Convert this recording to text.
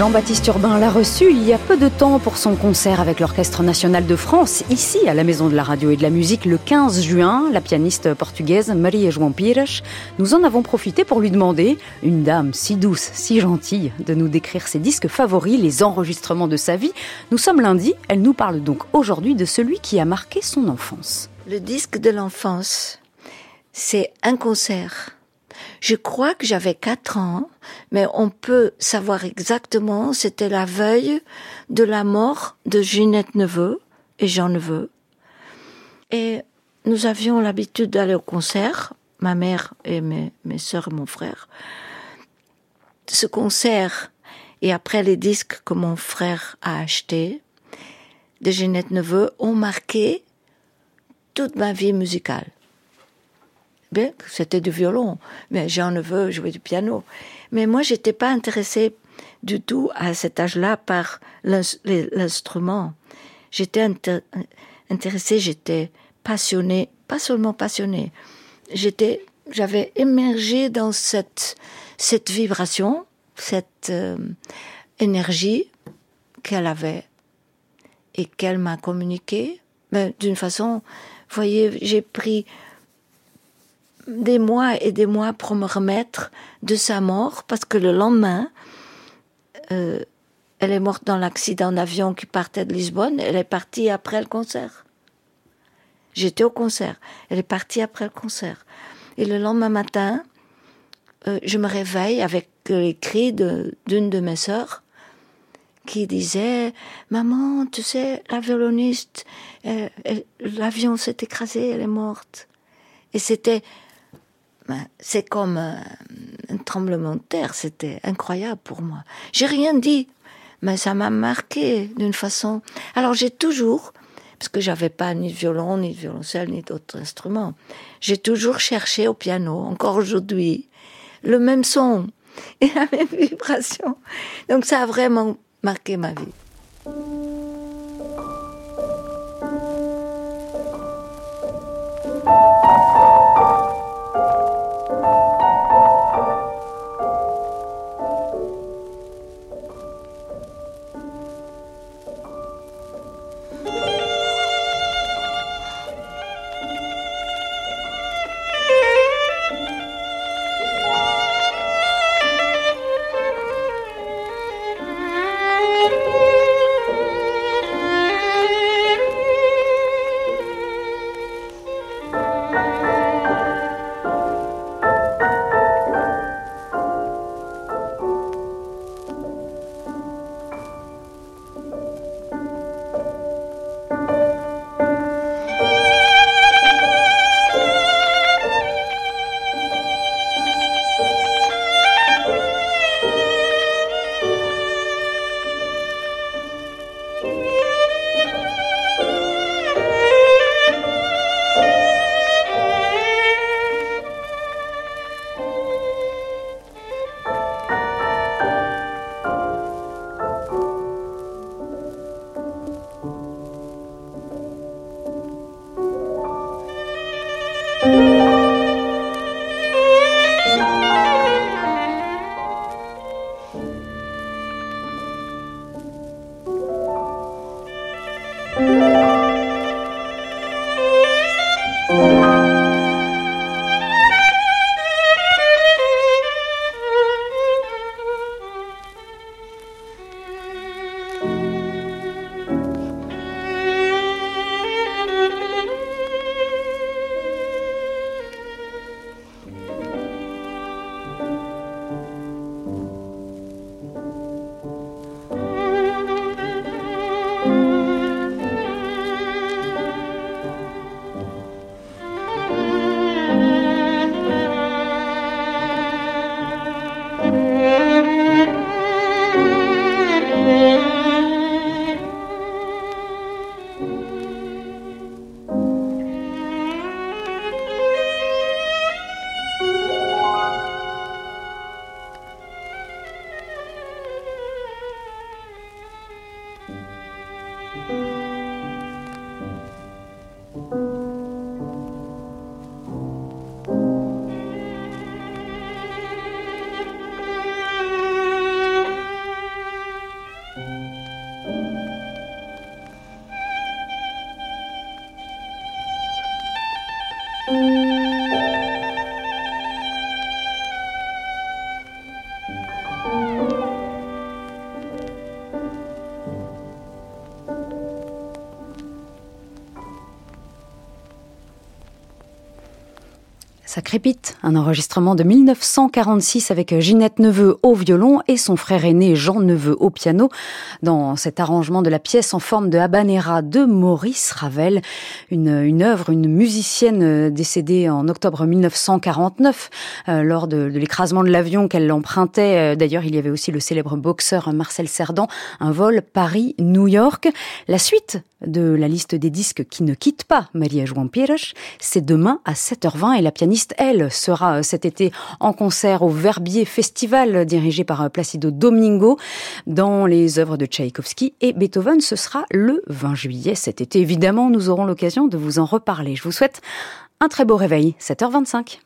Jean-Baptiste Urbain l'a reçu il y a peu de temps pour son concert avec l'Orchestre national de France, ici à la Maison de la Radio et de la Musique, le 15 juin. La pianiste portugaise Maria João Pires. Nous en avons profité pour lui demander, une dame si douce, si gentille, de nous décrire ses disques favoris, les enregistrements de sa vie. Nous sommes lundi, elle nous parle donc aujourd'hui de celui qui a marqué son enfance. Le disque de l'enfance, c'est un concert je crois que j'avais quatre ans, mais on peut savoir exactement, c'était la veille de la mort de Ginette Neveu et Jean Neveu. Et nous avions l'habitude d'aller au concert, ma mère et mes, mes sœurs et mon frère. Ce concert, et après les disques que mon frère a achetés, de Ginette Neveu, ont marqué toute ma vie musicale bien c'était du violon, mais j'en veux jouer du piano. Mais moi, j'étais pas intéressée du tout à cet âge-là par l'instrument. J'étais intéressée, j'étais passionnée, pas seulement passionnée. J'étais, j'avais émergé dans cette cette vibration, cette euh, énergie qu'elle avait et qu'elle m'a communiqué. Mais d'une façon, voyez, j'ai pris des mois et des mois pour me remettre de sa mort, parce que le lendemain, euh, elle est morte dans l'accident d'avion qui partait de Lisbonne. Elle est partie après le concert. J'étais au concert. Elle est partie après le concert. Et le lendemain matin, euh, je me réveille avec les cris d'une de, mes sœurs qui disait Maman, tu sais, la violoniste, l'avion s'est écrasé, elle est morte. Et c'était c'est comme un, tremblement de terre, c'était incroyable pour moi. J'ai rien dit, mais ça m'a marqué d'une façon. Alors j'ai toujours, parce que j'avais pas ni de violon, ni de violoncelle, ni d'autres instruments, j'ai toujours cherché au piano, encore aujourd'hui, le même son et la même vibration. Donc ça a vraiment marqué ma vie. Música Ça crépite, un enregistrement de 1946 avec Ginette Neveu au violon et son frère aîné Jean Neveu au piano dans cet arrangement de la pièce en forme de habanera de Maurice Ravel, une, œuvre, une musicienne décédée en octobre 1949 euh, lors de, l'écrasement de l'avion qu'elle empruntait. Euh, d'ailleurs, il y avait aussi le célèbre boxeur Marcel Cerdan, un vol Paris-New York. La suite de la liste des disques qui ne quittent pas Maria João Pires, c'est demain à 7h20 et la pianiste elle, sera euh, cet été en concert au Verbier Festival dirigé par euh, Placido Domingo dans les œuvres de Tchaïkovski et Beethoven. Ce sera le 20 juillet cet été. Évidemment, nous aurons l'occasion de vous en reparler. Je vous souhaite un très beau réveil, 7h25.